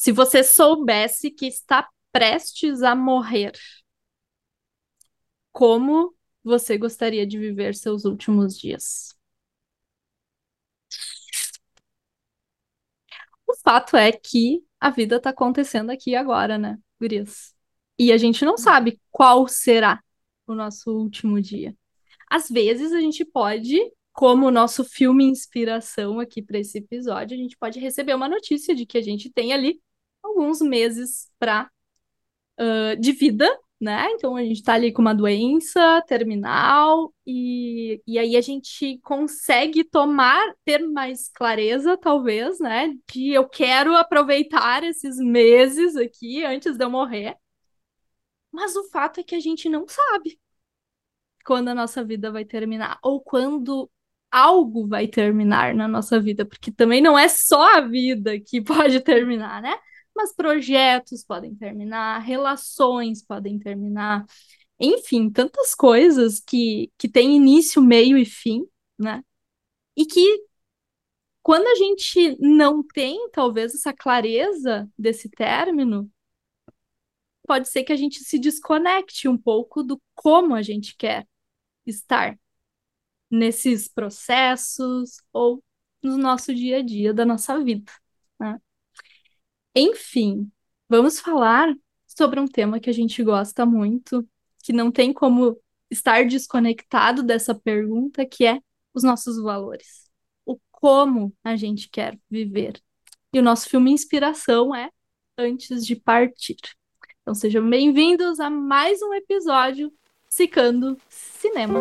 Se você soubesse que está prestes a morrer, como você gostaria de viver seus últimos dias? O fato é que a vida está acontecendo aqui agora, né, gurias? E a gente não sabe qual será o nosso último dia. Às vezes a gente pode, como o nosso filme inspiração aqui para esse episódio, a gente pode receber uma notícia de que a gente tem ali alguns meses para uh, de vida né? Então a gente está ali com uma doença terminal e, e aí a gente consegue tomar, ter mais clareza, talvez, né? De eu quero aproveitar esses meses aqui antes de eu morrer. Mas o fato é que a gente não sabe quando a nossa vida vai terminar ou quando algo vai terminar na nossa vida, porque também não é só a vida que pode terminar, né? Mas projetos podem terminar, relações podem terminar, enfim, tantas coisas que, que têm início, meio e fim, né? E que quando a gente não tem, talvez, essa clareza desse término, pode ser que a gente se desconecte um pouco do como a gente quer estar nesses processos ou no nosso dia a dia da nossa vida, né? Enfim, vamos falar sobre um tema que a gente gosta muito, que não tem como estar desconectado dessa pergunta, que é os nossos valores. O como a gente quer viver. E o nosso filme inspiração é Antes de Partir. Então sejam bem-vindos a mais um episódio Cicando Cinema.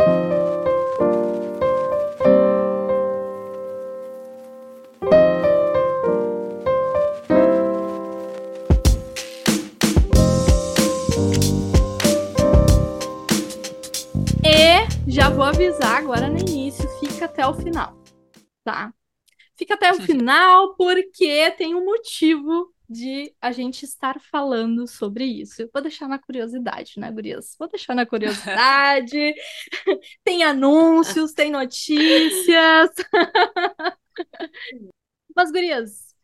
Já vou avisar agora no início, fica até o final, tá? Fica até o final porque tem um motivo de a gente estar falando sobre isso. Eu vou deixar na curiosidade, né, gurias? Vou deixar na curiosidade. tem anúncios, tem notícias. Mas, gurias,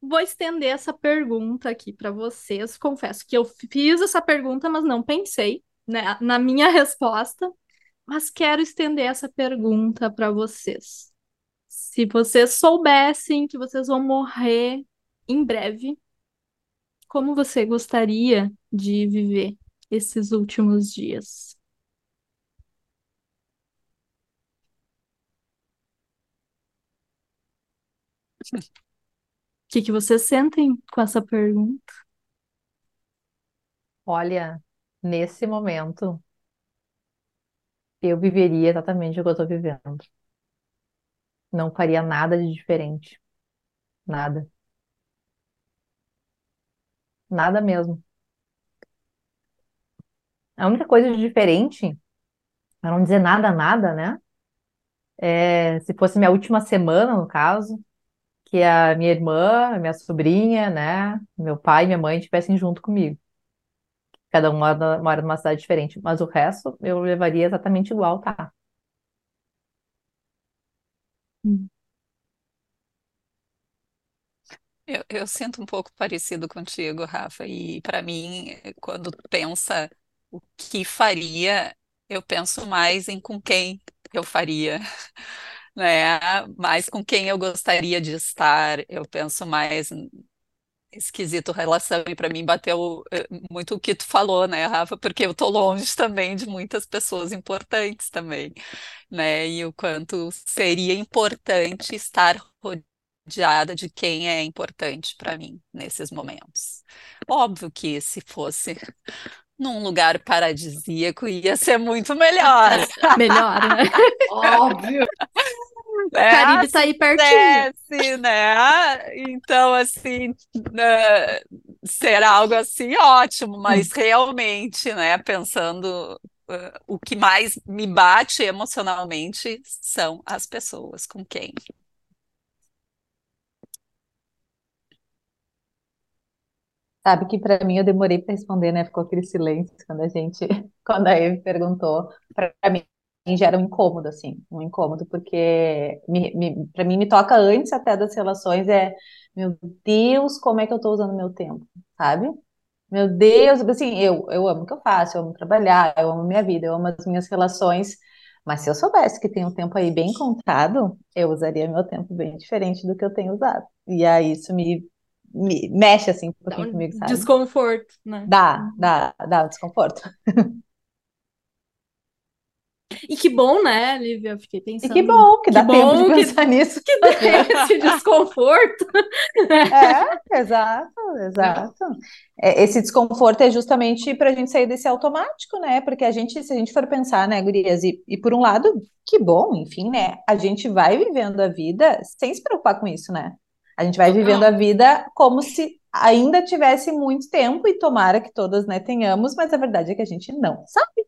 vou estender essa pergunta aqui para vocês. Confesso que eu fiz essa pergunta, mas não pensei né, na minha resposta. Mas quero estender essa pergunta para vocês. Se vocês soubessem que vocês vão morrer em breve, como você gostaria de viver esses últimos dias? O que, que vocês sentem com essa pergunta? Olha, nesse momento, eu viveria exatamente o que eu tô vivendo. Não faria nada de diferente. Nada. Nada mesmo. A única coisa de diferente, para não dizer nada, nada, né? É, se fosse minha última semana, no caso, que a minha irmã, a minha sobrinha, né? Meu pai e minha mãe estivessem junto comigo. Cada um mora, mora numa cidade diferente. Mas o resto eu levaria exatamente igual, tá? Hum. Eu, eu sinto um pouco parecido contigo, Rafa, e para mim, quando pensa o que faria, eu penso mais em com quem eu faria, né? Mais com quem eu gostaria de estar, eu penso mais esquisito relação e para mim bateu eh, muito o que tu falou, né, Rafa? Porque eu tô longe também de muitas pessoas importantes também, né? E o quanto seria importante estar rodeada de quem é importante para mim nesses momentos. Óbvio que se fosse num lugar paradisíaco ia ser muito melhor. Melhor, né? Óbvio. É, Caribe tá aí pertinho. Desce, né? Então, assim, né, será algo assim ótimo, mas hum. realmente, né, pensando uh, o que mais me bate emocionalmente são as pessoas com quem. Sabe que para mim eu demorei para responder, né? Ficou aquele silêncio quando a gente, quando a Eve perguntou. Para mim gera um incômodo, assim, um incômodo, porque para mim me toca antes até das relações, é, meu Deus, como é que eu tô usando meu tempo, sabe? Meu Deus, assim, eu, eu amo o que eu faço, eu amo trabalhar, eu amo minha vida, eu amo as minhas relações, mas se eu soubesse que tem um tempo aí bem contado, eu usaria meu tempo bem diferente do que eu tenho usado. E aí isso me, me mexe assim um pouquinho um comigo, sabe? desconforto, né? Dá, dá, dá um desconforto. E que bom, né, Lívia? Eu fiquei E pensando. que bom que Que dá tempo de que- pensar nisso. que tem esse desconforto. É, exato, exato. É, esse desconforto é justamente para a gente sair desse automático, né? Porque a gente, se a gente for pensar, né, gurias, e, e por um lado, que bom, enfim, né? A gente vai vivendo a vida sem se preocupar com isso, né? A gente vai vivendo a vida como se ainda tivesse muito tempo, e tomara que todas, né, tenhamos, mas a verdade é que a gente não sabe,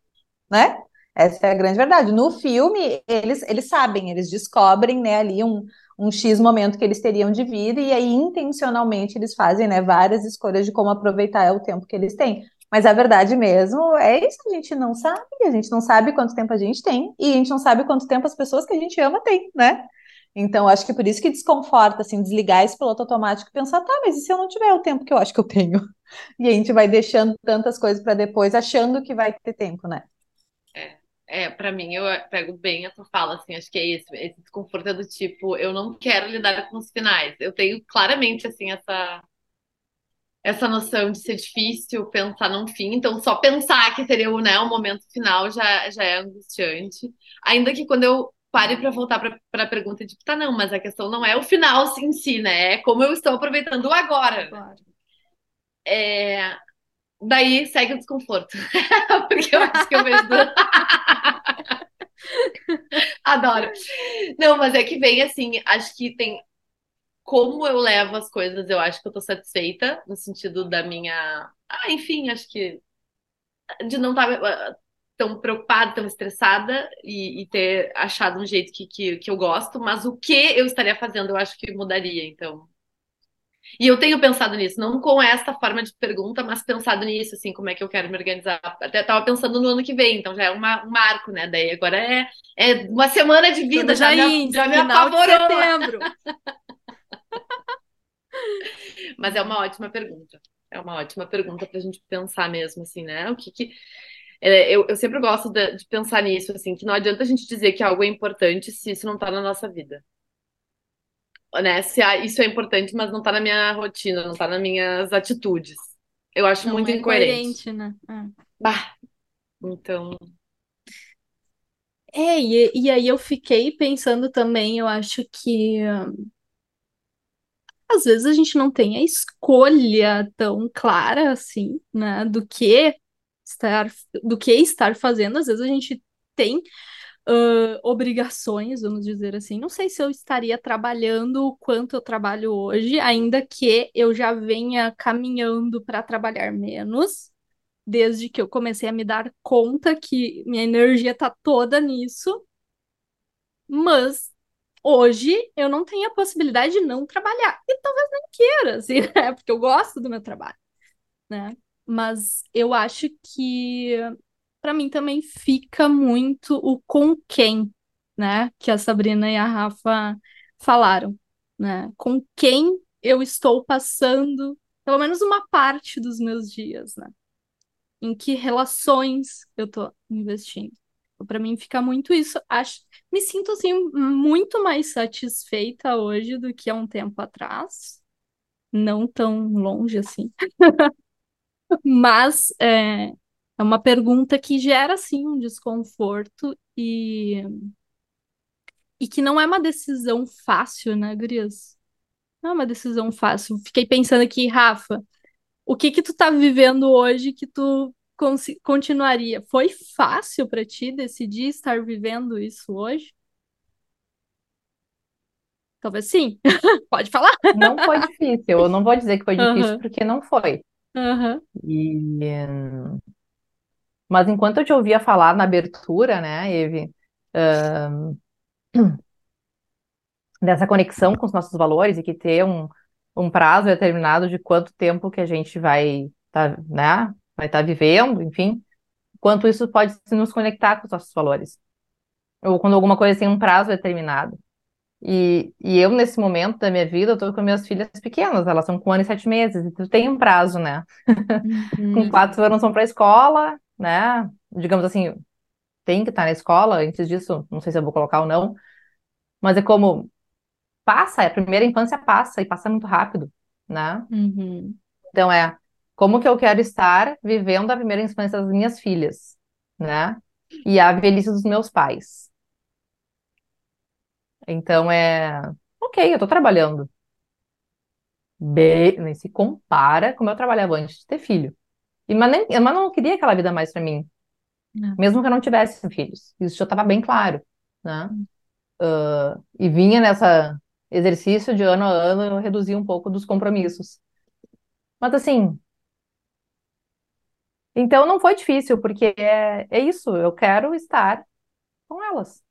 né? Essa é a grande verdade. No filme, eles, eles sabem, eles descobrem, né, ali um, um X momento que eles teriam de vida, e aí intencionalmente eles fazem, né, várias escolhas de como aproveitar o tempo que eles têm. Mas a verdade mesmo é isso, a gente não sabe, a gente não sabe quanto tempo a gente tem, e a gente não sabe quanto tempo as pessoas que a gente ama têm, né? Então, acho que por isso que desconforta, assim, desligar esse piloto automático e pensar, tá, mas e se eu não tiver o tempo que eu acho que eu tenho? E a gente vai deixando tantas coisas para depois, achando que vai ter tempo, né? É, pra mim, eu pego bem essa fala, assim, acho que é isso, esse desconforto é do tipo, eu não quero lidar com os finais. Eu tenho claramente, assim, essa, essa noção de ser difícil pensar num fim, então só pensar que seria o, né, o momento final já, já é angustiante. Ainda que quando eu pare pra voltar pra, pra pergunta, tipo, tá, não, mas a questão não é o final em si, né, é como eu estou aproveitando agora. Claro. É, Daí segue o desconforto. Porque eu acho que eu vejo. Adoro. Não, mas é que vem assim, acho que tem. Como eu levo as coisas, eu acho que eu tô satisfeita, no sentido da minha. Ah, enfim, acho que. De não estar tão preocupada, tão estressada e, e ter achado um jeito que, que, que eu gosto, mas o que eu estaria fazendo, eu acho que mudaria, então. E eu tenho pensado nisso, não com esta forma de pergunta, mas pensado nisso, assim, como é que eu quero me organizar. Até tava pensando no ano que vem, então já é uma, um marco, né? Daí agora é, é uma semana de vida, já, já me, já me apavorou. setembro. Mas é uma ótima pergunta. É uma ótima pergunta pra gente pensar mesmo, assim, né? O que que. é, eu, eu sempre gosto de, de pensar nisso, assim, que não adianta a gente dizer que algo é importante se isso não tá na nossa vida. Né? Se há- isso é importante, mas não tá na minha rotina, não tá nas minhas atitudes. Eu acho Não muito é incoerente. coerente, né? É. Bah, então. É, e, e aí eu fiquei pensando também, eu acho que hum, às vezes a gente não tem a escolha tão clara assim, né, do que estar, do que estar fazendo. Às vezes a gente tem ãh, obrigações, vamos dizer assim. Não sei se eu estaria trabalhando o quanto eu trabalho hoje, ainda que eu já venha caminhando para trabalhar menos. Desde que eu comecei a me dar conta que minha energia tá toda nisso, mas hoje eu não tenho a possibilidade de não trabalhar. E talvez nem queira, assim, né? Porque eu gosto do meu trabalho, né? Mas eu acho que para mim também fica muito o com quem, né? Que a Sabrina e a Rafa falaram, né? Com quem eu estou passando pelo menos uma parte dos meus dias, né? Em que relações eu tô investindo. Para mim fica muito isso. Acho, me sinto assim muito mais satisfeita hoje do que há um tempo atrás. Não tão longe assim. Mas é, é uma pergunta que gera assim um desconforto e e que não é uma decisão fácil, né, Gurias? Não é uma decisão fácil. Fiquei pensando aqui, Rafa, o que que tu tá vivendo hoje que tu continuaria? Foi fácil para ti decidir estar vivendo isso hoje? Talvez sim. Pode falar. Não foi difícil, eu não vou dizer que foi difícil Aham, porque não foi. aham, E, mas enquanto eu te ouvia falar na abertura, né, Eve, dessa conexão com os nossos valores e que ter um, um prazo determinado de quanto tempo que a gente vai tá, né, vai estar vivendo, enfim, quanto isso pode nos conectar com os nossos valores. ou quando alguma coisa tem um prazo determinado. E, e eu, nesse momento da minha vida, eu tô com minhas filhas pequenas, elas são com um ano e sete meses, e tu tem um prazo, né? Com Uhum. quatro anos vão para a escola, né? Digamos assim, tem que estar na escola, antes disso, não sei se eu vou colocar ou não, mas é como passa, a primeira infância passa, e passa muito rápido, né? Uhum. Então é como que eu quero estar vivendo a primeira infância das minhas filhas, né? E a velhice dos meus pais. Então é, ok, eu tô trabalhando. Bem, nem se compara como eu trabalhava antes de ter filho. E, mas, nem, mas não queria aquela vida mais pra mim, Não. mesmo que eu não tivesse filhos. Isso já estava bem claro, né? Ah, e vinha nessa exercício de ano a ano eu reduzir um pouco dos compromissos. Mas assim, então não foi difícil, porque é, é isso, eu quero estar com elas.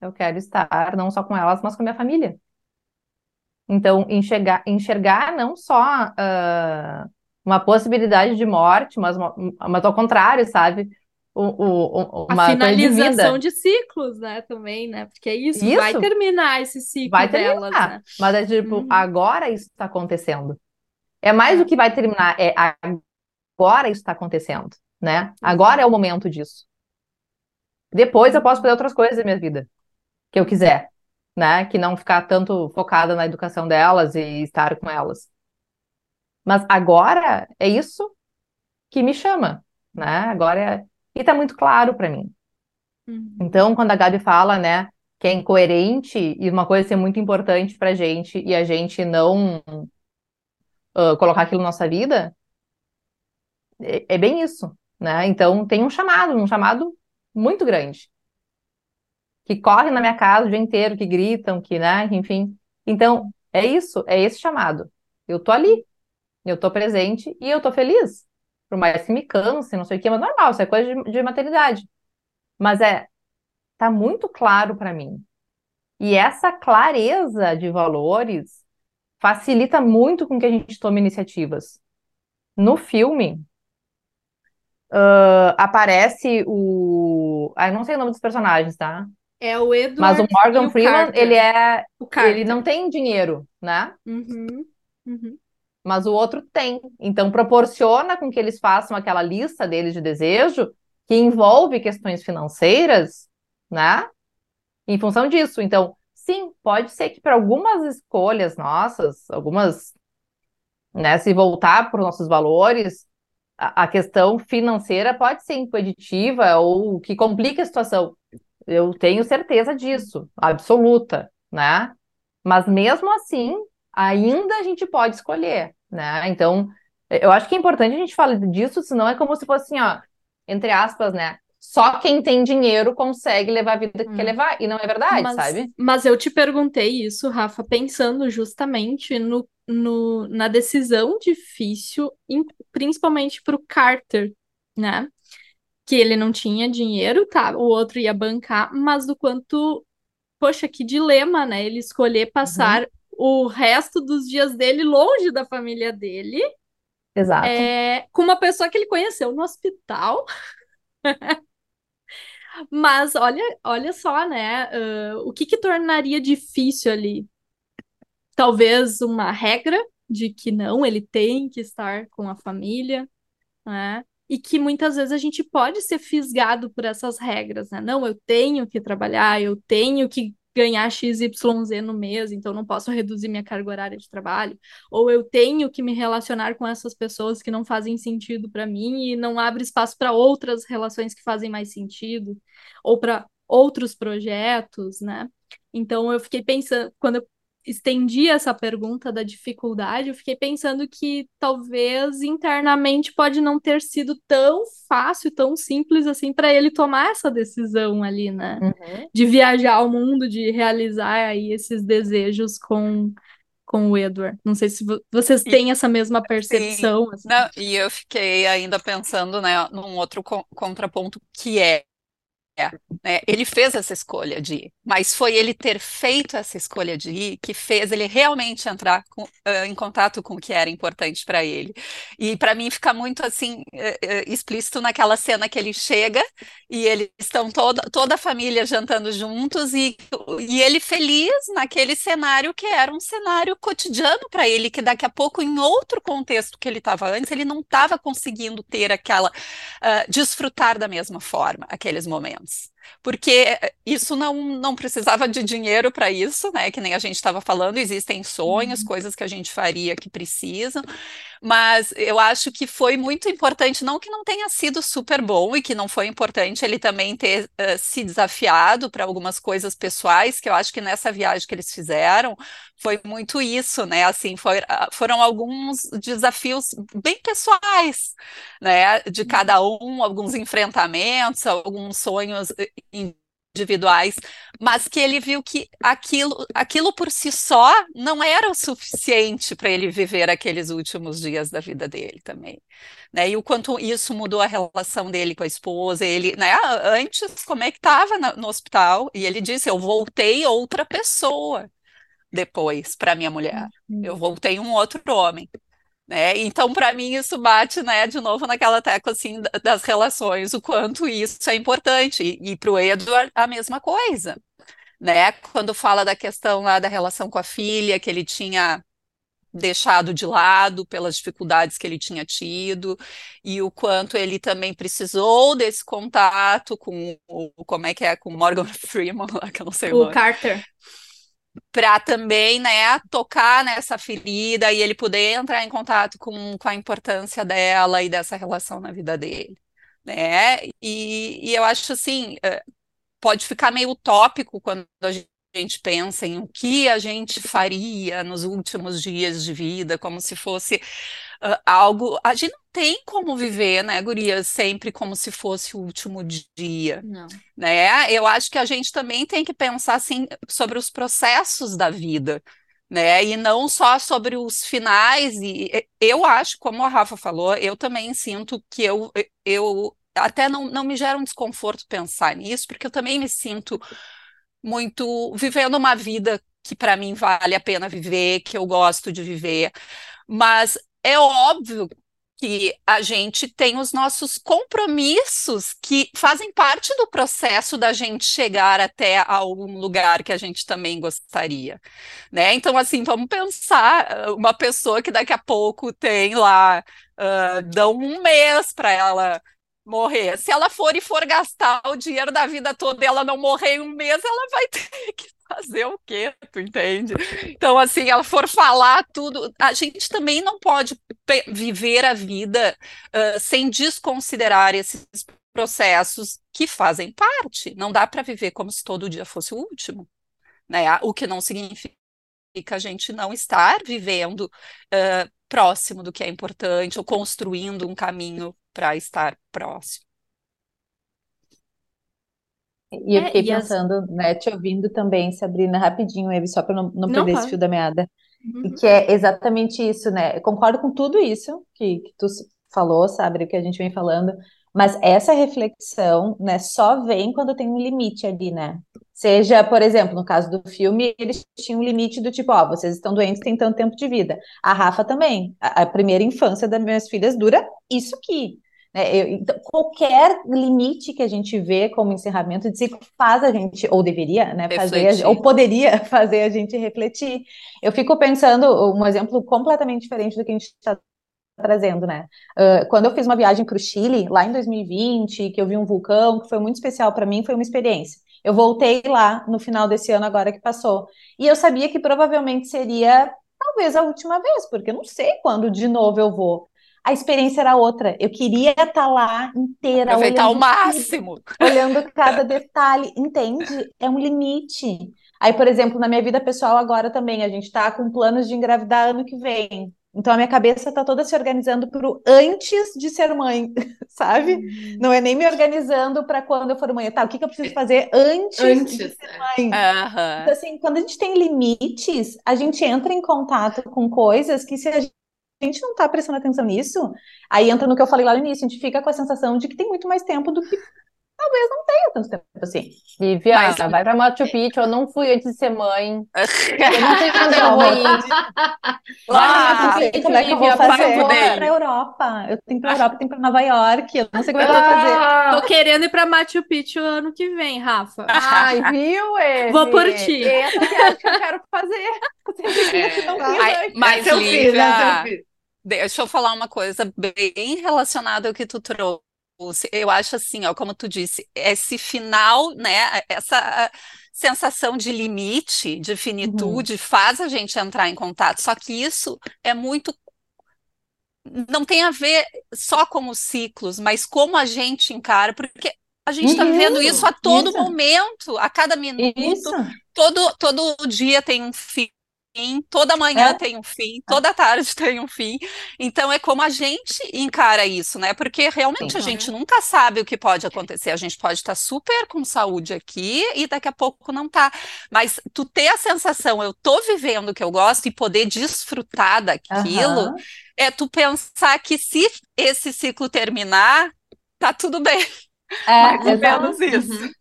Eu quero estar não só com elas, mas com a minha família. Então, enxergar, enxergar não só ah, uma possibilidade de morte, mas, mas ao contrário, sabe? O, o, o- A de finalização vida. de ciclos, né, também, né? Porque é isso, vai Isso. terminar esse ciclo Vai delas, terminar. né? Mas é tipo, Uhum. agora isso está acontecendo. É mais do É. que vai terminar, é agora isso está acontecendo, né? Agora é o momento disso. Depois eu posso fazer outras coisas da minha vida, que eu quiser, né? Que não ficar tanto focada na educação delas e estar com elas. Mas agora é isso que me chama, né? Agora é... E tá muito claro para mim. Uhum. Então, quando a Gabi fala, né, que é incoerente e uma coisa ser muito importante pra gente e a gente não ah, colocar aquilo na nossa vida, é, é bem isso, né? Então, tem um chamado, um chamado muito grande, que corre na minha casa o dia inteiro, que gritam, que, né, enfim. Então, é isso, é esse chamado. Eu tô ali, eu tô presente e eu tô feliz. Por mais que me canse, não sei o quê, mas normal, isso é coisa de, de maternidade. Mas é, tá muito claro para mim. E essa clareza de valores facilita muito com que a gente tome iniciativas. No filme, ah, aparece o. Ah, não sei o nome dos personagens, tá? É o Mas o Edward Morgan o Freeman, Carter. ele é. Ele não tem dinheiro, né? Uhum. Uhum. Mas o outro tem. Então, proporciona com que eles façam aquela lista deles de desejo que envolve questões financeiras, né? Em função disso. Então, sim, pode ser que para algumas escolhas nossas, algumas, né, se voltar para os nossos valores, a, a questão financeira pode ser impeditiva ou que complica a situação. Eu tenho certeza disso, absoluta, né? Mas mesmo assim, ainda a gente pode escolher, né? Então, eu acho que é importante a gente falar disso, senão é como se fosse assim, ó, entre aspas, né? Só quem tem dinheiro consegue levar a vida que Hum. quer levar, e não é verdade, Mas, sabe? mas eu te perguntei isso, Rafa, pensando justamente no, no, na decisão difícil, principalmente para o Carter, né? Que ele não tinha dinheiro, tá? O outro ia bancar, mas do quanto, poxa, que dilema, né? Ele escolher passar o resto dos dias dele longe da família dele, Exato. é, com uma pessoa que ele conheceu no hospital. Mas olha, olha só, né? ah, o que que tornaria difícil ali? Talvez uma regra de que não, ele tem que estar com a família, né? E que muitas vezes a gente pode ser fisgado por essas regras, né? Não, eu tenho que trabalhar, eu tenho que ganhar XYZ no mês, então não posso reduzir minha carga horária de trabalho. Ou eu tenho que me relacionar com essas pessoas que não fazem sentido para mim e não abre espaço para outras relações que fazem mais sentido, ou para outros projetos, né? Então eu fiquei pensando, quando eu estendi essa pergunta da dificuldade, eu fiquei pensando que talvez internamente pode não ter sido tão fácil, tão simples assim para ele tomar essa decisão ali, né? Uhum. De viajar ao mundo, de realizar aí esses desejos com com o Edward. Não sei se vo- vocês E- têm essa mesma percepção, assim. Não, e eu fiquei ainda pensando, né, num outro co- contraponto que é né? Ele fez essa escolha de ir, mas foi ele ter feito essa escolha de ir que fez ele realmente entrar com, uh, em contato com o que era importante para ele. E para mim fica muito assim uh, explícito naquela cena que ele chega e eles estão toda, toda a família jantando juntos e, e ele feliz naquele cenário que era um cenário cotidiano para ele, que daqui a pouco, em outro contexto que ele estava antes, ele não estava conseguindo ter aquela, uh, desfrutar da mesma forma aqueles momentos months. Porque isso não, não precisava de dinheiro para isso, né? Que nem a gente estava falando, existem sonhos, uhum. coisas que a gente faria que precisam, mas eu acho que foi muito importante, não que não tenha sido super bom e que não foi importante ele também ter uh, se desafiado para algumas coisas pessoais, que eu acho que nessa viagem que eles fizeram foi muito isso, né? Assim, foi, foram alguns desafios bem pessoais, né? De cada um, alguns enfrentamentos, alguns sonhos individuais, mas que ele viu que aquilo, aquilo por si só não era o suficiente para ele viver aqueles últimos dias da vida dele também. Né? E o quanto isso mudou a relação dele com a esposa, ele, né? Antes, como é que estava no hospital? E ele disse: Eu voltei outra pessoa depois para minha mulher. Eu voltei um outro homem. Né? Então, para mim, isso bate, né, de novo naquela tecla assim das relações, o quanto isso é importante. E, e para o Edward, a mesma coisa. Né? Quando fala da questão lá da relação com a filha, que ele tinha deixado de lado pelas dificuldades que ele tinha tido e o quanto ele também precisou desse contato com o como é que é com Morgan Freeman, lá que eu não sei o, o Carter para também, né, tocar nessa ferida e ele poder entrar em contato com, com a importância dela e dessa relação na vida dele, né? E, e eu acho assim, eh, pode ficar meio utópico quando a gente pensa em o que a gente faria nos últimos dias de vida, como se fosse uh, algo. A gente não tem como viver, né, Guria, sempre como se fosse o último dia. Não. Né? Eu acho que a gente também tem que pensar assim, sobre os processos da vida. Né? E não só sobre os finais. E eu acho, como a Rafa falou, eu também sinto que eu, eu até não, não me gera um desconforto pensar nisso, porque eu também me sinto muito vivendo uma vida que para mim vale a pena viver, que eu gosto de viver. Mas é óbvio que a gente tem os nossos compromissos que fazem parte do processo da gente chegar até algum lugar que a gente também gostaria, né? Então, assim, vamos pensar uma pessoa que daqui a pouco tem lá, uh, dão um mês para ela morrer. Se ela for e for gastar o dinheiro da vida toda e ela não morrer em um mês, ela vai ter que fazer o quê? Tu entende? Então, assim, ela for falar tudo. A gente também não pode viver a vida uh, sem desconsiderar esses processos que fazem parte. Não dá para viver como se todo dia fosse o último. Né? O que não significa a gente não estar vivendo uh, próximo do que é importante ou construindo um caminho para estar próximo. E eu é, fiquei e pensando, as... né, te ouvindo também, Sabrina, rapidinho, Eve, só para não, não, não perder esse fio da meada. Uhum. Que é exatamente isso, né? Eu concordo com tudo isso que, que tu falou, sabe, o que a gente vem falando, mas essa reflexão, né, só vem quando tem um limite ali, né? Seja, por exemplo, no caso do filme, eles tinham um limite do tipo, ó, vocês estão doentes, têm tanto tempo de vida. A Rafa também. A, a primeira infância das minhas filhas dura isso aqui. Né? Eu, então, qualquer limite que a gente vê como encerramento de ciclo faz a gente, ou deveria, né, fazer, ou poderia fazer a gente refletir. Eu fico pensando, um exemplo completamente diferente do que a gente está trazendo, né? Uh, quando eu fiz uma viagem para o Chile, lá em 2020, que eu vi um vulcão, que foi muito especial para mim, foi uma experiência. Eu voltei lá no final desse ano, agora que passou. E eu sabia que provavelmente seria talvez a última vez, porque eu não sei quando de novo eu vou a experiência era outra. Eu queria estar lá inteira. Aproveitar ao máximo. Olhando cada detalhe. Entende? É um limite. Aí, por exemplo, na minha vida pessoal agora também, a gente está com planos de engravidar ano que vem. Então a minha cabeça está toda se organizando para o antes de ser mãe, sabe? Uhum. Não é nem me organizando para quando eu for mãe. Tá, o que, que eu preciso fazer antes, antes de ser mãe? Uhum. Então, assim, quando a gente tem limites, a gente entra em contato com coisas que se a a gente não está prestando atenção nisso, aí entra no que eu falei lá no início, a gente fica com a sensação de que tem muito mais tempo do que talvez não tenha tanto tempo assim. Lívia, Mas- vai pra Machu Picchu, eu não fui antes de ser mãe. Eu não sei quando eu vou ir. Ah, Machu Picchu, como é que eu vou fazer? Eu vou pra Europa. Eu tenho que ir pra Europa, eu tenho que ir pra Nova York. Eu não sei como é que eu vou fazer. Ah, Tô querendo ir pra Machu Picchu ano que vem, Rafa. Ai, viu, Eve? Vou por ti. Essa que é a que eu quero fazer. É. Não Ai, mas eu fiz, eu. Deixa eu falar uma coisa bem relacionada ao que tu trouxe. Eu acho assim, ó, como tu disse, esse final, né, essa sensação de limite, de finitude, faz a gente entrar em contato. Só que isso é muito. Não tem a ver só com os ciclos, mas como a gente encara, porque a gente está Uhum, vivendo isso a todo isso. momento, a cada minuto, Isso. todo, todo dia tem um fim, toda manhã É. tem um fim, toda tarde tem um fim. Então é como a gente encara isso, né? Porque realmente Sim. a gente nunca sabe o que pode acontecer. A gente pode estar super com saúde aqui e daqui a pouco não tá. Mas tu ter a sensação, eu tô vivendo o que eu gosto e poder desfrutar daquilo, Aham. é tu pensar que se esse ciclo terminar, tá tudo bem. É, Mais ou menos isso. Uhum.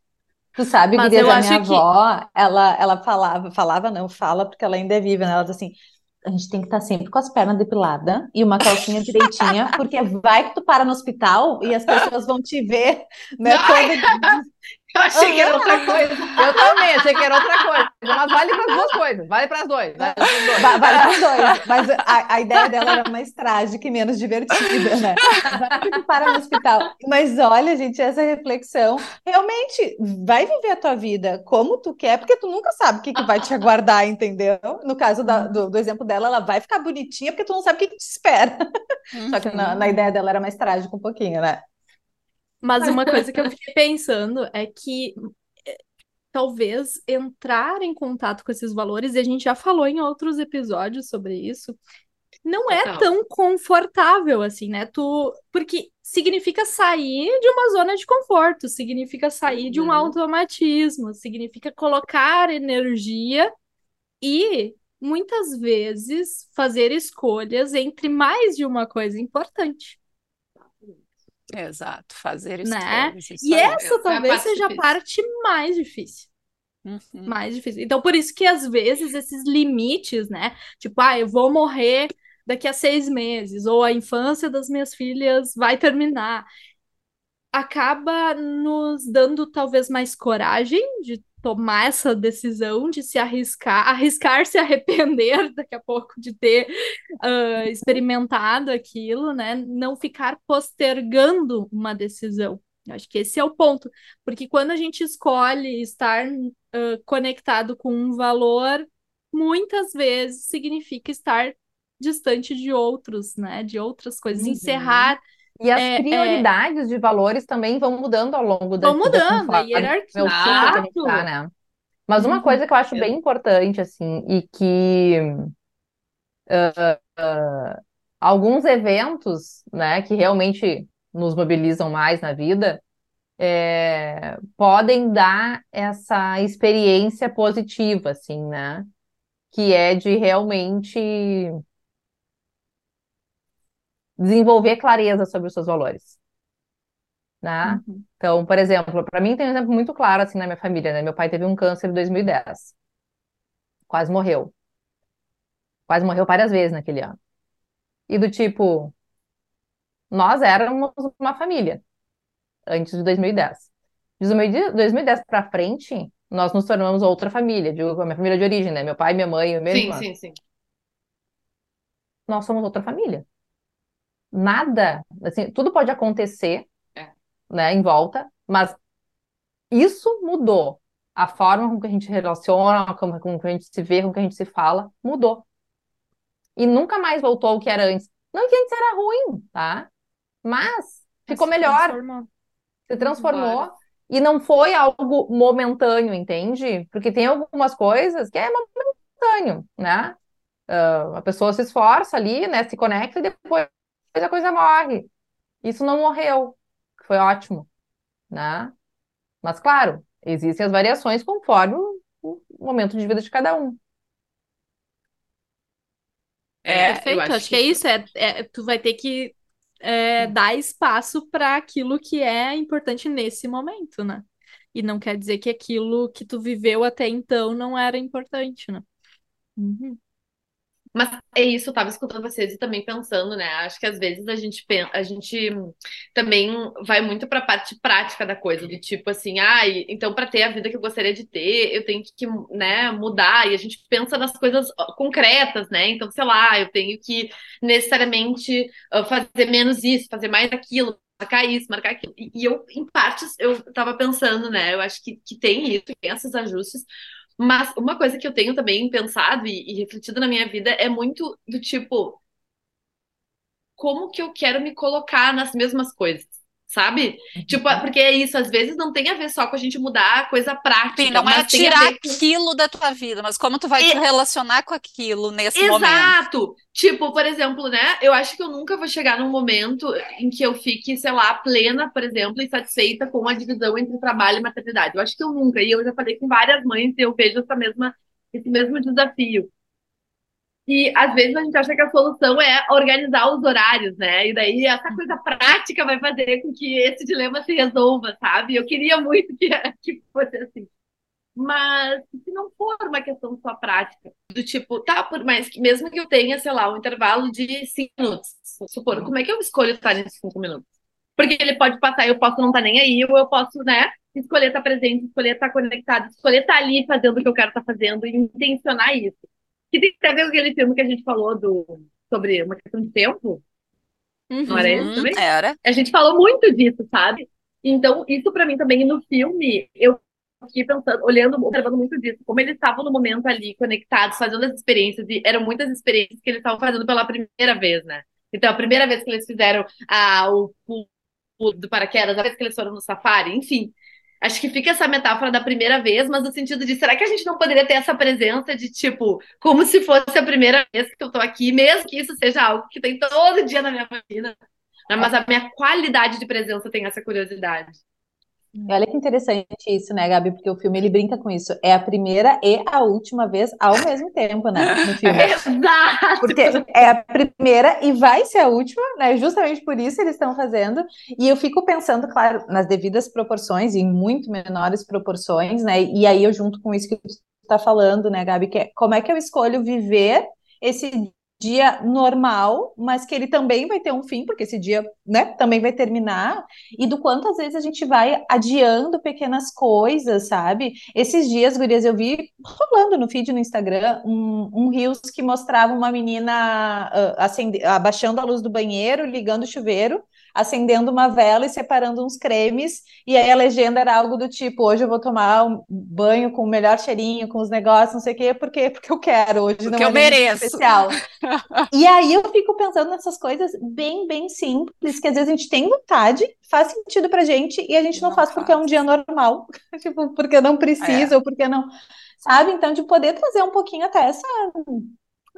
Tu sabe, Mas Gurias, eu a minha que- avó, ela, ela falava, falava não, fala porque ela ainda é viva, né? Ela diz assim, a gente tem que estar sempre com as pernas depiladas e uma calcinha direitinha, porque vai que tu para no hospital e as pessoas vão te ver, né, toda... Eu achei que era outra coisa. Eu também, achei que era outra coisa. Mas vale para as duas coisas. Vale para as duas. Vale pras duas. Va- Vale para os dois, mas a, a ideia dela era mais trágica e menos divertida, né? Vai que tu para no hospital. Mas olha, gente, essa reflexão, realmente, vai viver a tua vida como tu quer, porque tu nunca sabe o que, que vai te aguardar, entendeu? No caso da- do, do exemplo dela, ela vai ficar bonitinha porque tu não sabe o que, que te espera. Só que na, na ideia dela era mais trágico um pouquinho, né? Mas uma coisa que eu fiquei pensando é que eh, talvez entrar em contato com esses valores, e a gente já falou em outros episódios sobre isso, não é Total. tão confortável assim, né? Tu, porque significa sair de uma zona de conforto, significa sair de um Uhum. automatismo, significa colocar energia e muitas vezes fazer escolhas entre mais de uma coisa importante. Exato, fazer Né? isso E essa essa é a talvez parte seja a parte mais difícil. Uhum. Mais difícil. Então, por isso que às vezes esses limites, né? Tipo, ah, eu vou morrer daqui a seis meses, ou a infância das minhas filhas vai terminar. Acaba nos dando talvez mais coragem de tomar essa decisão, de se arriscar, arriscar se arrepender daqui a pouco de ter ah, experimentado aquilo, né? Não ficar postergando uma decisão. Eu acho que esse é o ponto. Porque quando a gente escolhe estar ah, conectado com um valor, muitas vezes significa estar distante de outros, né? De outras coisas. Uhum. Encerrar, E as É, é. prioridades de valores também vão mudando ao longo da vão mudando, a conforme hierarquia. o ciclo que a gente tá, né? Mas uma Uhum. coisa que eu acho bem importante, assim, e que ah, ah, alguns eventos, né, que realmente nos mobilizam mais na vida, é, podem dar essa experiência positiva, assim, né? Que é de realmente desenvolver clareza sobre os seus valores, né? Uhum. Então, por exemplo, para mim tem um exemplo muito claro assim na minha família, né? Meu pai teve um câncer em 2010. Quase morreu. Quase morreu várias vezes naquele ano. E do tipo, nós éramos uma família antes de 2010. De 2010 para frente, nós nos tornamos outra família, digo, a minha família de origem, né? Meu pai, minha mãe, minha Sim, irmã. sim, sim. Nós somos outra família. Nada, assim, tudo pode acontecer, É. né, em volta, mas isso mudou. A forma com que a gente relaciona, com, com que a gente se vê, com que a gente se fala, mudou. E nunca mais voltou ao que era antes. Não que antes era ruim, tá? Mas ficou Se melhor, transformou. se transformou. Claro. E não foi algo momentâneo, entende? Porque tem algumas coisas que é momentâneo, né? Ah, a pessoa se esforça ali, né? Se conecta e depois a coisa morre. Isso não morreu, foi ótimo, né? Mas claro, existem as variações conforme o, o momento de vida de cada um. É, eu Perfeito, acho, acho que é isso. É, é- tu vai ter que é, dar espaço para aquilo que é importante nesse momento, né? E não quer dizer que aquilo que tu viveu até então não era importante, né? Uhum. Mas é isso, eu tava escutando vocês e também pensando, né? Acho que às vezes a gente, a gente também vai muito para a parte prática da coisa, do tipo assim, ah, então para ter a vida que eu gostaria de ter, eu tenho que, né, mudar, e a gente pensa nas coisas concretas, né? Então, sei lá, eu tenho que necessariamente ah, fazer menos isso, fazer mais aquilo, marcar isso, marcar aquilo. E, eu, em partes, eu tava pensando, né? Eu acho que, que tem isso, tem esses ajustes, mas uma coisa que eu tenho também pensado e, e refletido na minha vida é muito do tipo, como que eu quero me colocar nas mesmas coisas? Sabe? Uhum. Tipo, porque é isso, às vezes não tem a ver só com a gente mudar a coisa prática. Sim, não é tirar com... aquilo da tua vida, mas como tu vai te relacionar com aquilo nesse Exato. momento. Exato! Tipo, por exemplo, né? Eu acho que eu nunca vou chegar num momento em que eu fique, sei lá, plena, por exemplo, e satisfeita com a divisão entre trabalho e maternidade. Eu acho que eu nunca. E eu já falei com várias mães e eu vejo essa mesma, esse mesmo desafio. E às vezes a gente acha que a solução é organizar os horários, né? E daí essa coisa prática vai fazer com que esse dilema se resolva, sabe? Eu queria muito que, que fosse assim. Mas se não for uma questão só prática, do tipo, tá, por mais que mesmo que eu tenha, sei lá, um intervalo de cinco minutos, supor, como é que eu escolho estar nesses cinco minutos? Porque ele pode passar, eu posso não estar nem aí, ou eu posso, né, escolher estar presente, escolher estar conectado, escolher estar ali fazendo o que eu quero estar fazendo e intencionar isso. Que tem até ver aquele filme que a gente falou do, sobre uma questão de tempo. Uhum, não era isso também? Era. A gente falou muito disso, sabe? Então, isso para mim também no filme, eu fiquei pensando, olhando, observando muito disso, como eles estavam no momento ali, conectados, fazendo as experiências, e eram muitas experiências que eles estavam fazendo pela primeira vez, né? Então, a primeira vez que eles fizeram a, o pulo do paraquedas, a vez que eles foram no safari, enfim. Acho que fica essa metáfora da primeira vez, mas no sentido de será que a gente não poderia ter essa presença de tipo, como se fosse a primeira vez que eu tô aqui, mesmo que isso seja algo que tem todo dia na minha vida. Mas a minha qualidade de presença tem essa curiosidade. Olha que interessante isso, né, Gabi? Porque o filme ele brinca com isso. É a primeira e a última vez ao mesmo tempo, né? No filme. Exato! Porque é a primeira e vai ser a última, né? Justamente por isso eles estão fazendo. E eu fico pensando, claro, nas devidas proporções, em muito menores proporções, né? E aí eu junto com isso que tu está falando, né, Gabi? Que é como é que eu escolho viver esse dia normal, mas que ele também vai ter um fim, porque esse dia, né, também vai terminar, e do quanto às vezes a gente vai adiando pequenas coisas, sabe? Esses dias, gurias, eu vi rolando no feed no Instagram um, um que mostrava uma menina uh, acende, abaixando a luz do banheiro, ligando o chuveiro, acendendo uma vela e separando uns cremes, e aí a legenda era algo do tipo, hoje eu vou tomar um banho com o melhor cheirinho, com os negócios, não sei o quê, porque, porque eu quero, hoje porque não é eu mereço. especial. e aí eu fico pensando nessas coisas bem, bem simples, que às vezes a gente tem vontade, faz sentido pra gente, e a gente não, não faz, faz porque é um dia normal, tipo, porque não precisa, é. ou porque não... Sabe? Então, de poder trazer um pouquinho até essa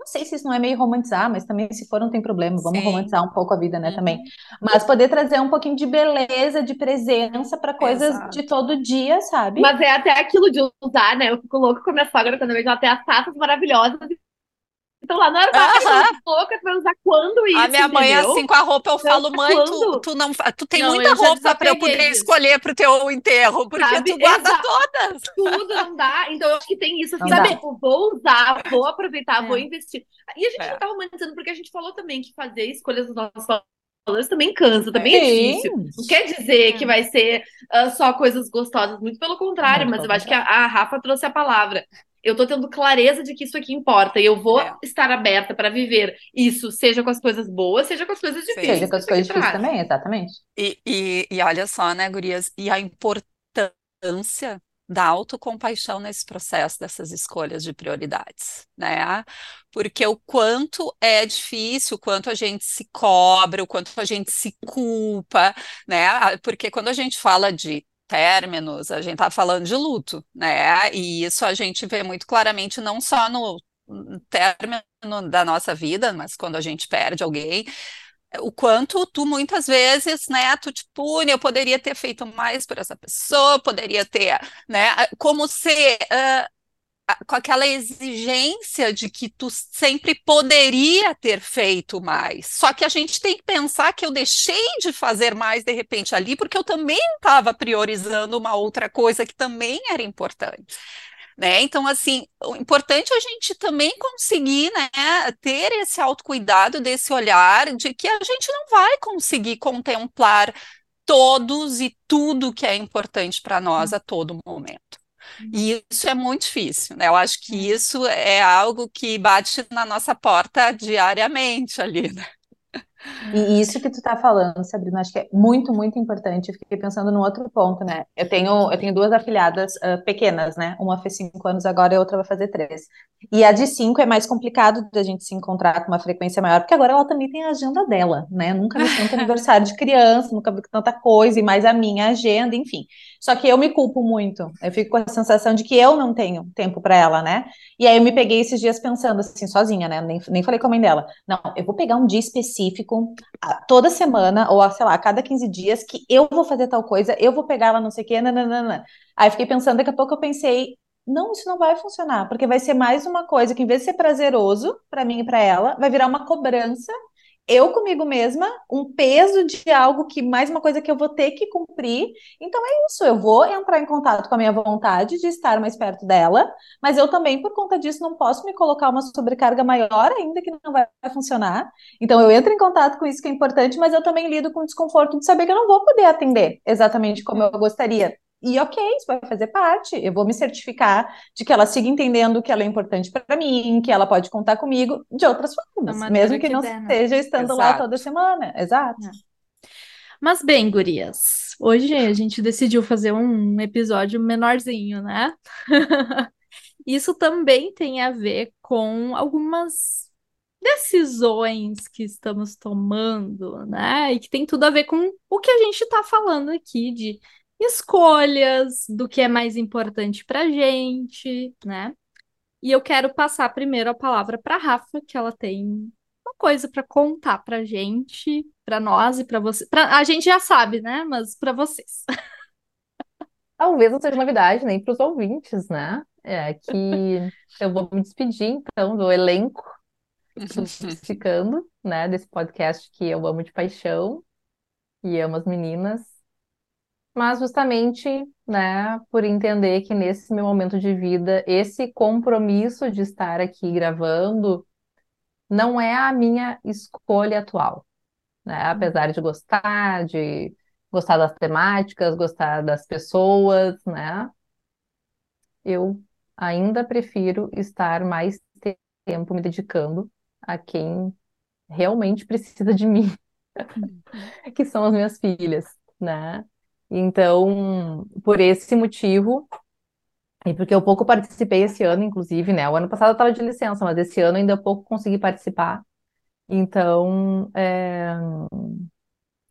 não sei se isso não é meio romantizar, mas também se for não tem problema, vamos Sim. romantizar um pouco a vida, né, uhum. também. Mas poder trazer um pouquinho de beleza, de presença para coisas Exato. de todo dia, sabe? Mas é até aquilo de usar, né? Eu fico louca com a minha sogra quando eu vejo até as taças maravilhosas então lá no armário, uh -huh. louca, tu vai usar quando isso, A minha mãe, entendeu? assim, com a roupa, eu falo, mãe, tu, tu, não, tu tem não, muita roupa para eu poder isso. escolher pro teu enterro, porque sabe? tu guarda Exato. todas. Tudo não dá. Então, eu acho que tem isso, assim, sabe? Tipo, vou usar, vou aproveitar, é. vou investir. E a gente é. não tá romantizando, porque a gente falou também que fazer escolhas dos nossos valores também cansa, também é difícil. Não quer dizer que vai ser uh, só coisas gostosas, muito pelo contrário, mas eu acho que a, a Rafa trouxe a palavra eu tô tendo clareza de que isso aqui importa e eu vou é. estar aberta para viver isso, seja com as coisas boas, seja com as coisas difíceis. Seja com as coisas difíceis também, exatamente. E, e, e olha só, né, gurias, e a importância da autocompaixão nesse processo dessas escolhas de prioridades, né? Porque o quanto é difícil, o quanto a gente se cobra, o quanto a gente se culpa, né? Porque quando a gente fala de términos, a gente está falando de luto, né? E isso a gente vê muito claramente não só no término da nossa vida, mas quando a gente perde alguém, o quanto tu muitas vezes, né, tu te pune, eu poderia ter feito mais por essa pessoa, poderia ter, né, como se uh, com aquela exigência de que tu sempre poderia ter feito mais. Só que a gente tem que pensar que eu deixei de fazer mais de repente ali, porque eu também estava priorizando uma outra coisa que também era importante. Né? Então, assim, o importante é a gente também conseguir né, ter esse autocuidado, desse olhar de que a gente não vai conseguir contemplar todos e tudo que é importante para nós a todo momento. E isso é muito difícil, né? Eu acho que isso é algo que bate na nossa porta diariamente ali, né? E isso que tu tá falando, Sabrina, acho que é muito, muito importante. Eu fiquei pensando num outro ponto, né? Eu tenho, eu tenho duas afilhadas uh, pequenas, né? Uma fez cinco anos agora e a outra vai fazer três. E a de cinco é mais complicado da gente se encontrar com uma frequência maior, porque agora ela também tem a agenda dela, né? Nunca vi tanto aniversário de criança, nunca vi tanta coisa, e mais a minha agenda, enfim. Só que eu me culpo muito. Eu fico com a sensação de que eu não tenho tempo para ela, né? E aí eu me peguei esses dias pensando assim, sozinha, né? Nem, nem falei com a mãe dela. Não, eu vou pegar um dia específico, toda semana, ou sei lá, a cada 15 dias, que eu vou fazer tal coisa, eu vou pegar ela não sei o quê, nananana. Aí fiquei pensando, daqui a pouco eu pensei, não, isso não vai funcionar, porque vai ser mais uma coisa que, em vez de ser prazeroso para mim e para ela, vai virar uma cobrança eu comigo mesma, um peso de algo que mais uma coisa que eu vou ter que cumprir. Então é isso, eu vou entrar em contato com a minha vontade de estar mais perto dela, mas eu também, por conta disso, não posso me colocar uma sobrecarga maior ainda que não vai funcionar. Então eu entro em contato com isso que é importante, mas eu também lido com o desconforto de saber que eu não vou poder atender exatamente como eu gostaria. E ok, isso vai fazer parte. Eu vou me certificar de que ela siga entendendo que ela é importante para mim, que ela pode contar comigo de outras formas, mesmo que, que não der, né? esteja estando Exato. lá toda semana. Exato. É. Mas bem, gurias, hoje a gente decidiu fazer um episódio menorzinho, né? Isso também tem a ver com algumas decisões que estamos tomando, né? E que tem tudo a ver com o que a gente está falando aqui de escolhas do que é mais importante para gente, né? E eu quero passar primeiro a palavra para Rafa, que ela tem uma coisa para contar para gente, para nós e para você. Pra... A gente já sabe, né? Mas para vocês. Talvez não seja novidade nem para os ouvintes, né? É que eu vou me despedir então do elenco ficando, né? Desse podcast que eu amo de paixão e amo as meninas mas justamente, né, por entender que nesse meu momento de vida, esse compromisso de estar aqui gravando não é a minha escolha atual, né? Apesar de gostar, de gostar das temáticas, gostar das pessoas, né? Eu ainda prefiro estar mais tempo me dedicando a quem realmente precisa de mim, uhum. que são as minhas filhas, né? Então, por esse motivo, e porque eu pouco participei esse ano, inclusive, né? O ano passado eu estava de licença, mas esse ano ainda pouco consegui participar. Então, é,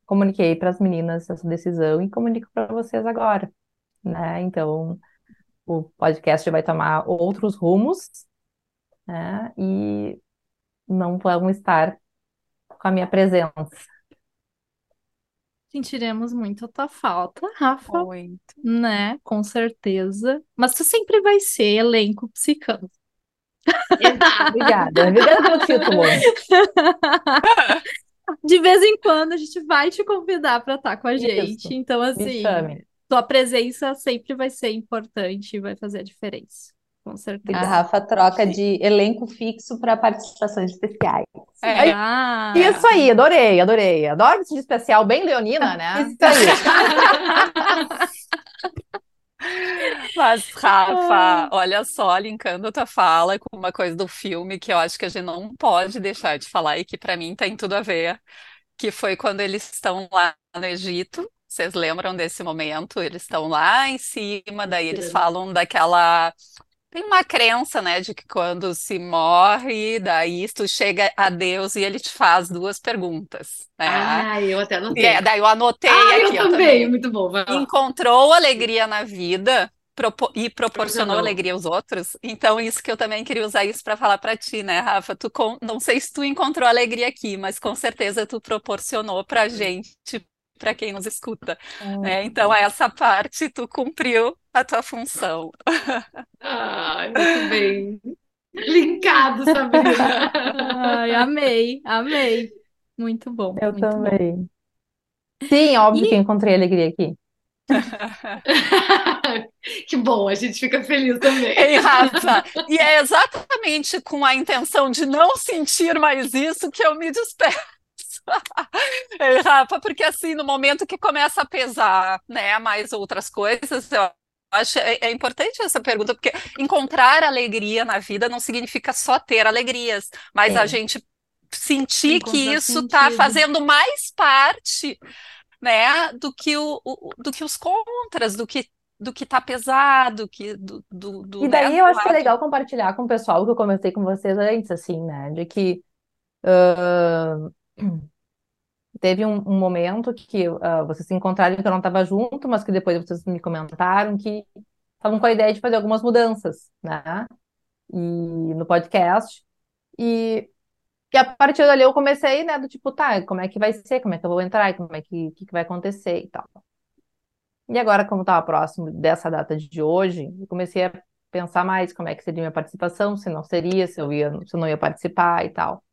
comuniquei para as meninas essa decisão e comunico para vocês agora, né? Então, o podcast vai tomar outros rumos, né? E não vão estar com a minha presença. Sentiremos muito a tua falta, Rafa, Muito. né? Com certeza. Mas tu sempre vai ser elenco psicano. Obrigada. Obrigada pelo título. De vez em quando a gente vai te convidar para estar com a gente. Isso. Então, assim, tua presença sempre vai ser importante e vai fazer a diferença com certeza. A Rafa troca de elenco fixo para participações especiais. É. Ah. Isso aí, adorei, adorei. Adoro esse de especial, bem leonina, né? Isso aí. Mas, Rafa, olha só, linkando a tua fala com uma coisa do filme que eu acho que a gente não pode deixar de falar e que para mim tem tudo a ver, que foi quando eles estão lá no Egito. Vocês lembram desse momento? Eles estão lá em cima, daí eles falam daquela tem uma crença, né, de que quando se morre, daí tu chega a Deus e ele te faz duas perguntas, né? Ah, eu até anotei. É, daí eu anotei ah, aqui. Eu, eu também, muito bom. Encontrou alegria na vida e proporcionou alegria aos outros. Então, isso que eu também queria usar isso para falar para ti, né, Rafa? Tu. Não sei se tu encontrou alegria aqui, mas com certeza tu proporcionou para gente para quem nos escuta. Né? Então, essa parte tu cumpriu a tua função. Ai, muito bem. Linkado, Sabrina. Ai, amei, amei. Muito bom. Eu muito bom. também. Sim, óbvio E- que encontrei alegria aqui. Que bom, a gente fica feliz também. Ei, Rafa, e é exatamente com a intenção de não sentir mais isso que eu me despeço. Ei, Rafa, porque assim, no momento que começa a pesar, né, mais outras coisas, eu acho é, é importante essa pergunta, porque encontrar alegria na vida não significa só ter alegrias, mas a Sim. gente sentir que Encontrar isso está fazendo mais parte, né, do que o, o- do que os contras, do que do que tá pesado, que do, do, do E né, daí eu do acho que é legal compartilhar com o pessoal que eu comentei com vocês antes, assim, né? De que ah, teve um, um momento que ah, vocês se encontraram que eu não estava junto, mas que depois vocês me comentaram que estavam com a ideia de fazer algumas mudanças, né? E no podcast. E, e a partir dali eu comecei, né, do tipo, tá, como é que vai ser? Como é que eu vou entrar? Como é que, que, que vai acontecer e tal. E agora, como estava próximo dessa data de hoje, eu comecei a pensar mais como é que seria minha participação, se não seria, se eu ia, se eu não ia participar e tal.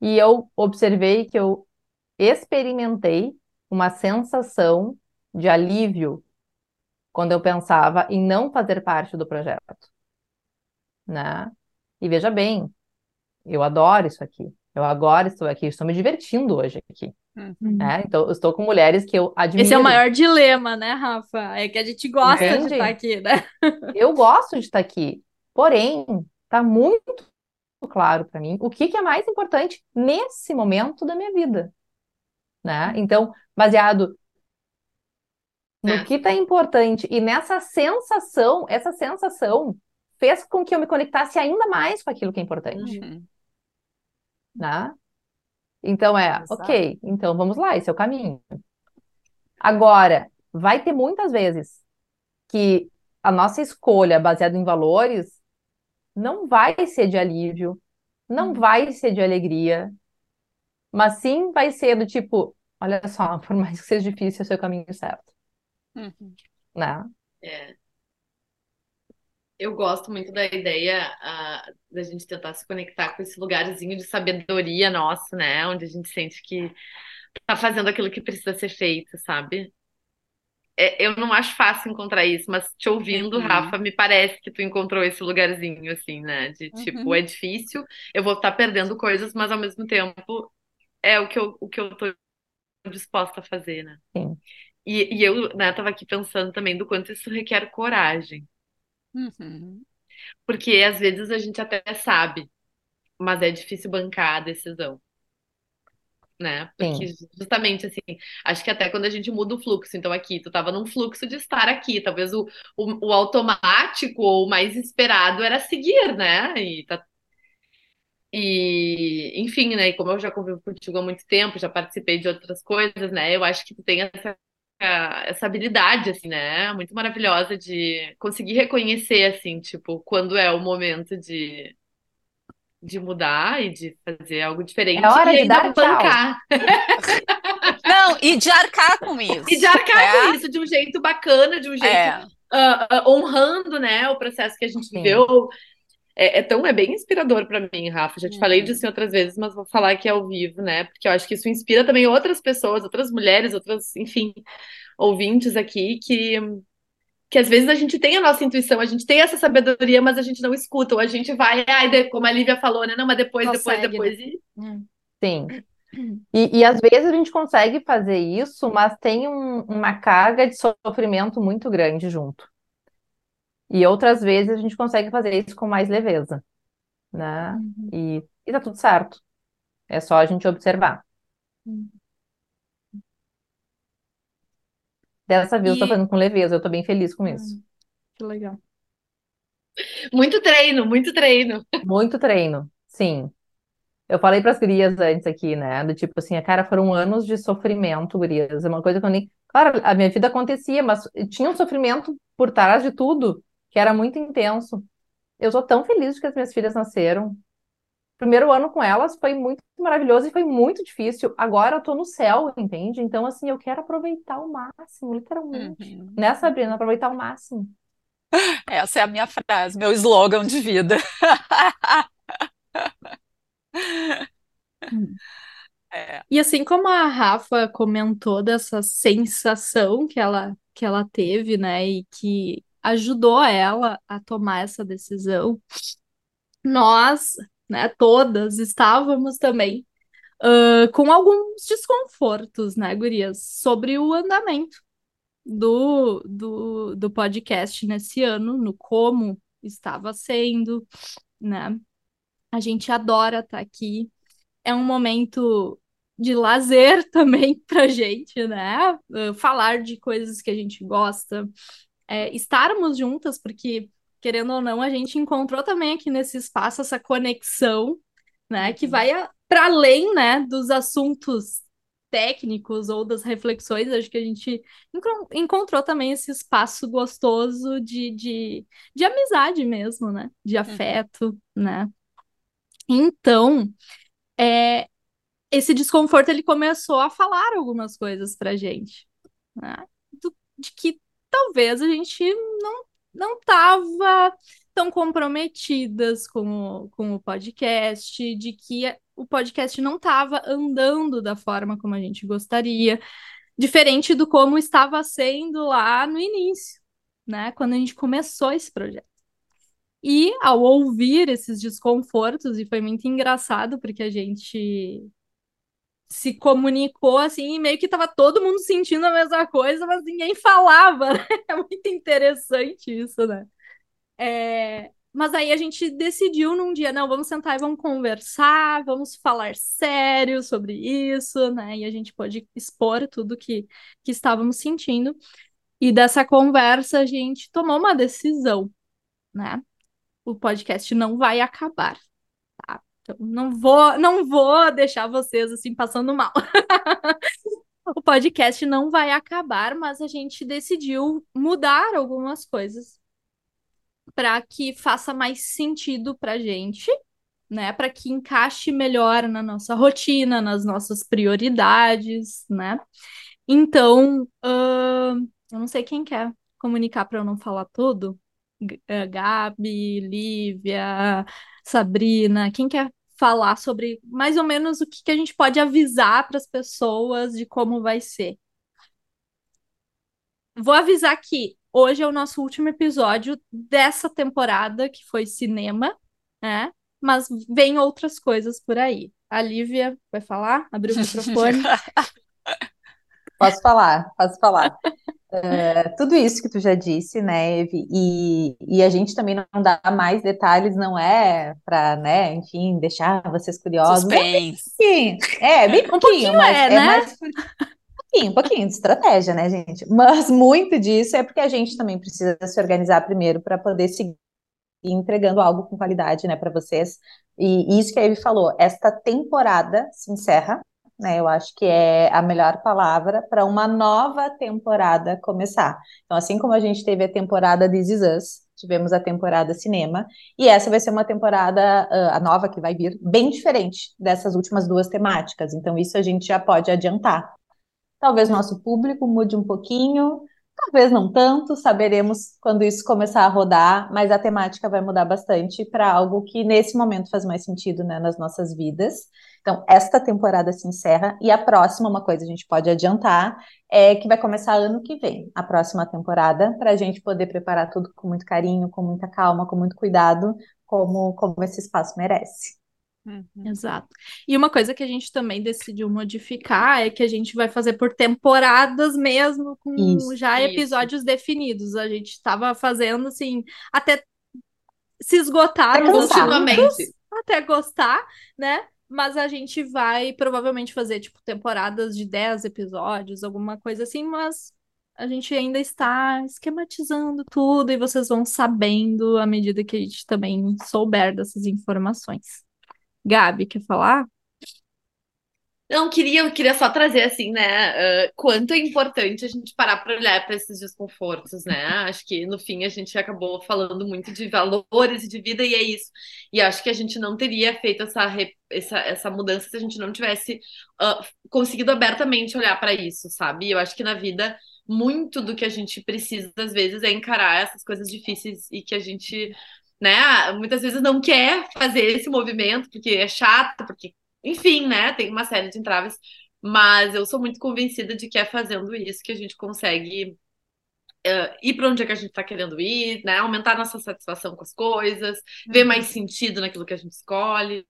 E eu observei que eu experimentei uma sensação de alívio quando eu pensava em não fazer parte do projeto, né? E veja bem, eu adoro isso aqui. Eu agora estou aqui, estou me divertindo hoje aqui, Uhum. né? Então, eu estou com mulheres que eu admiro. Esse é o maior dilema, né, Rafa? É que a gente gosta de estar aqui, né? Eu gosto de estar aqui, porém, está muito claro para mim o que que é mais importante nesse momento da minha vida, né? Então, baseado no É. que está importante e nessa sensação, essa sensação fez com que eu me conectasse ainda mais com aquilo que é importante, Uhum. né? Então é, Exato. ok, então vamos lá, esse é o caminho. Agora, vai ter muitas vezes que a nossa escolha baseada em valores não vai ser de alívio, não vai ser de alegria, mas sim vai ser do tipo, olha só, por mais que seja difícil, é o caminho certo, Uhum. né? É. Eu gosto muito da ideia ah, da gente tentar se conectar com esse lugarzinho de sabedoria nosso, né? Onde a gente sente que tá fazendo aquilo que precisa ser feito, sabe? É, eu não acho fácil encontrar isso, mas te ouvindo, Uhum. Rafa, me parece que tu encontrou esse lugarzinho, assim, né? De tipo, Uhum. é difícil, eu vou estar perdendo coisas, mas ao mesmo tempo é o que eu, o que eu tô disposta a fazer, né? Sim. E, e eu, né, tava aqui pensando também do quanto isso requer coragem. Uhum. Porque às vezes a gente até sabe, mas é difícil bancar a decisão, né? Porque justamente assim, acho que até quando a gente muda o fluxo, então aqui tu tava num fluxo de estar aqui, talvez o, o, o automático ou o mais esperado era seguir, né? E tá e, enfim, né? E como eu já convivo contigo há muito tempo, já participei de outras coisas, né? Eu acho que tu tem essa, essa habilidade, assim, né? Muito maravilhosa de conseguir reconhecer, assim, tipo, quando é o momento de, de mudar e de fazer algo diferente É hora e de dar bancar. Não, e de arcar com isso. E de arcar né? com isso de um jeito bacana, de um jeito É. ah, ah, honrando, né, o processo que a gente Sim. viveu. É, é tão, é bem inspirador pra mim, Rafa. Já te Uhum. falei disso em outras vezes, mas vou falar aqui ao vivo, né? Porque eu acho que isso inspira também outras pessoas, outras mulheres, outras, enfim, ouvintes aqui que que às vezes a gente tem a nossa intuição, a gente tem essa sabedoria, mas a gente não escuta, ou a gente vai, ai, como a Lívia falou, né? Não, mas depois, Só depois, segue, depois. E... Sim. E, e às vezes a gente consegue fazer isso, mas tem um- uma carga de sofrimento muito grande junto. E outras vezes a gente consegue fazer isso com mais leveza, né? E, e tá tudo certo. É só a gente observar. Dessa vez eu tô E- fazendo com leveza, eu tô bem feliz com isso. Que legal. Muito treino, muito treino. Muito treino, sim. Eu falei para as gurias antes aqui, né? Do tipo assim, cara, foram anos de sofrimento, gurias. É uma coisa que eu nem. Claro, a minha vida acontecia, mas tinha um sofrimento por trás de tudo que era muito intenso. Eu tô tão feliz de que as minhas filhas nasceram, primeiro ano com elas foi muito maravilhoso e foi muito difícil. Agora eu tô no céu, entende? Então, assim, eu quero aproveitar o máximo, literalmente. Uhum. Né, Sabrina? Aproveitar o máximo. Essa é a minha frase, meu slogan de vida. É. E assim como a Rafa comentou dessa sensação que ela, que ela teve, né, e que ajudou ela a tomar essa decisão, nós, né, todas estávamos também uh, com alguns desconfortos, né, gurias, sobre o andamento do, do, do podcast nesse ano, no como estava sendo, né? A gente adora estar aqui. É um momento de lazer também pra gente, né? Falar de coisas que a gente gosta, é, estarmos juntas, porque, querendo ou não, a gente encontrou também aqui nesse espaço essa conexão, né? Que vai para além, né, dos assuntos técnicos ou das reflexões, acho que a gente encontrou também esse espaço gostoso de, de, de amizade mesmo, né? De afeto, né? Então, é, esse desconforto ele começou a falar algumas coisas pra gente, né? Do, de que talvez a gente não não estava tão comprometidas com o, com o podcast, de que o podcast não estava andando da forma como a gente gostaria, diferente do como estava sendo lá no início, né? Quando a gente começou esse projeto. E ao ouvir esses desconfortos, e foi muito engraçado, porque a gente se comunicou assim, e meio que estava todo mundo sentindo a mesma coisa, mas ninguém falava. Né? É muito interessante isso, né? É... Mas aí a gente decidiu num dia, não, vamos sentar e vamos conversar, vamos falar sério sobre isso, né? E a gente pôde expor tudo que, que estávamos sentindo. E dessa conversa a gente tomou uma decisão, né? O podcast não vai acabar, não vou, não vou deixar vocês assim passando mal. o podcast não vai acabar, mas a gente decidiu mudar algumas coisas para que faça mais sentido para gente, né? Para que encaixe melhor na nossa rotina, nas nossas prioridades, né? Então, uh, eu não sei quem quer comunicar para eu não falar tudo. Eh, Gabi, Lívia, Sabrina, quem quer falar sobre mais ou menos o que, que a gente pode avisar para as pessoas de como vai ser? Vou avisar que hoje é o nosso último episódio dessa temporada, que foi cinema, né? Mas vem outras coisas por aí. A Lívia vai falar? Abriu o microfone. Posso falar, posso falar. É, tudo isso que tu já disse, né, Eve, e, e a gente também não dá mais detalhes, não é para, né, enfim, deixar vocês curiosos. Suspense. É, bem pouquinho, um pouquinho mas é, é né? mais por- um pouquinho, um pouquinho de estratégia, né, gente? Mas muito disso é porque a gente também precisa se organizar primeiro para poder seguir entregando algo com qualidade, né, para vocês. E isso que a Eve falou, esta temporada se encerra, né? Eu acho que é a melhor palavra para uma nova temporada começar. Então, assim como a gente teve a temporada This Is Us, tivemos a temporada cinema, e essa vai ser uma temporada, uh, a nova que vai vir, bem diferente dessas últimas duas temáticas. Então, isso a gente já pode adiantar. Talvez nosso público mude um pouquinho, talvez não tanto, saberemos quando isso começar a rodar, mas a temática vai mudar bastante para algo que nesse momento faz mais sentido, né, nas nossas vidas. Então, esta temporada se encerra e a próxima, uma coisa a gente pode adiantar, é que vai começar ano que vem, a próxima temporada, para a gente poder preparar tudo com muito carinho, com muita calma, com muito cuidado, como, como esse espaço merece. Uhum. Exato. E uma coisa que a gente também decidiu modificar é que a gente vai fazer por temporadas mesmo, com Isso, já isso. episódios definidos. A gente estava fazendo assim, até se esgotar Continuamente. até gostar, né? Mas a gente vai provavelmente fazer, tipo, temporadas de 10 episódios, alguma coisa assim, mas a gente ainda está esquematizando tudo e vocês vão sabendo à medida que a gente também souber dessas informações. Gabi, quer falar? Não, queria, queria só trazer assim, né? Uh, quanto é importante a gente parar para olhar para esses desconfortos, né? Acho que no fim a gente acabou falando muito de valores e de vida, e é isso. E acho que a gente não teria feito essa, essa, essa mudança se a gente não tivesse uh, conseguido abertamente olhar para isso, sabe? Eu acho que na vida muito do que a gente precisa, às vezes, é encarar essas coisas difíceis e que a gente, né, muitas vezes não quer fazer esse movimento porque é chato, porque enfim, né? Tem uma série de entraves, mas eu sou muito convencida de que é fazendo isso que a gente consegue uh, ir para onde é que a gente está querendo ir, né? Aumentar nossa satisfação com as coisas, uhum. ver mais sentido naquilo que a gente escolhe.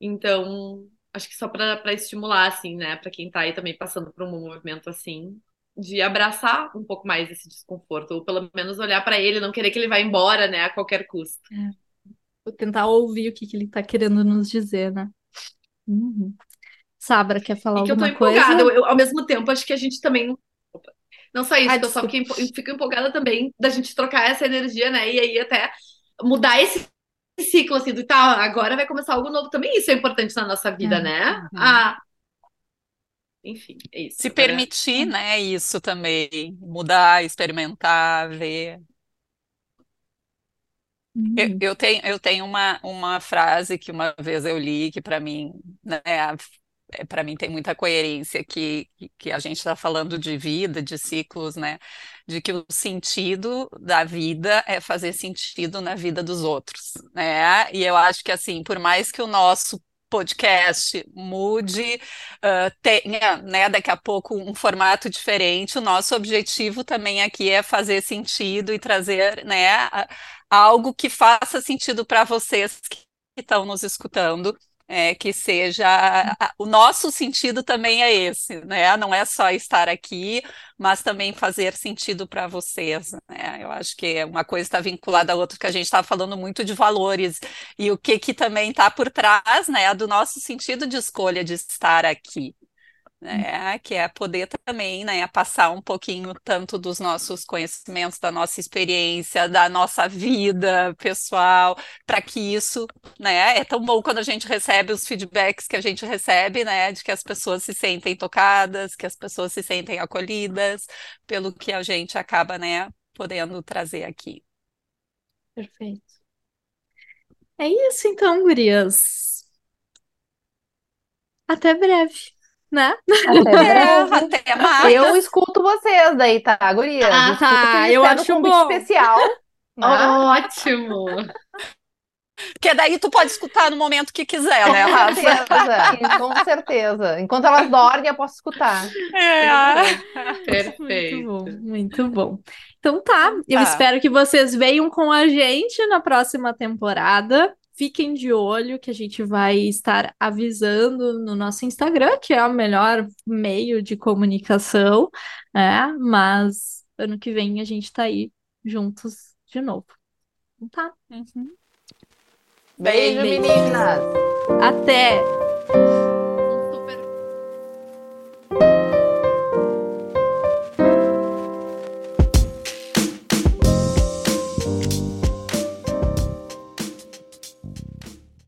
Então, acho que só para estimular, assim, né? Para quem está aí também passando por um movimento assim, de abraçar um pouco mais esse desconforto, ou pelo menos olhar para ele, não querer que ele vá embora, né, a qualquer custo. É. Vou tentar ouvir o que, que ele está querendo nos dizer, né? Uhum. Sabra, quer falar e que alguma eu tô empolgada. coisa? Eu, eu, ao mesmo tempo, acho que a gente também. Não só isso, ah, eu só fico, fico empolgada também da gente trocar essa energia, né? E aí até mudar esse ciclo, assim, do tá, agora vai começar algo novo. Também isso é importante na nossa vida, é. né? Uhum. Ah, enfim, é isso. Se permitir, né, isso também. Mudar, experimentar, ver. Eu, uhum. eu tenho, eu tenho uma, uma frase que uma vez eu li, que para mim, né, é, para mim tem muita coerência, que, que a gente está falando de vida, de ciclos, né? De que o sentido da vida é fazer sentido na vida dos outros, né? E eu acho que assim, por mais que o nosso podcast mude, uh, tenha, né, daqui a pouco um formato diferente. O nosso objetivo também aqui é fazer sentido e trazer, né, algo que faça sentido para vocês que estão nos escutando. É, que seja o nosso sentido também é esse, né? Não é só estar aqui, mas também fazer sentido para vocês. Né? Eu acho que uma coisa está vinculada à outra, que a gente está falando muito de valores e o que que também está por trás, né? Do nosso sentido de escolha de estar aqui né, que é poder também, né, passar um pouquinho tanto dos nossos conhecimentos, da nossa experiência, da nossa vida pessoal, para que isso, né, é tão bom quando a gente recebe os feedbacks que a gente recebe, né, de que as pessoas se sentem tocadas, que as pessoas se sentem acolhidas pelo que a gente acaba, né, podendo trazer aqui. Perfeito. É isso então, gurias. Até breve né? Até, até mais. Eu escuto vocês daí, tá, Guria? Ah, tá. Eu acho um bom. especial. Né? Ótimo. Porque daí tu pode escutar no momento que quiser, né, Rafa? Com certeza, com certeza. Enquanto elas dormem, eu posso escutar. É. Perfeito. Muito bom, muito bom. Então tá, eu tá. espero que vocês venham com a gente na próxima temporada. Fiquem de olho que a gente vai estar avisando no nosso Instagram, que é o melhor meio de comunicação, né? Mas ano que vem a gente tá aí juntos de novo. Então tá? Uhum. Beijo, Beijo, meninas! Até!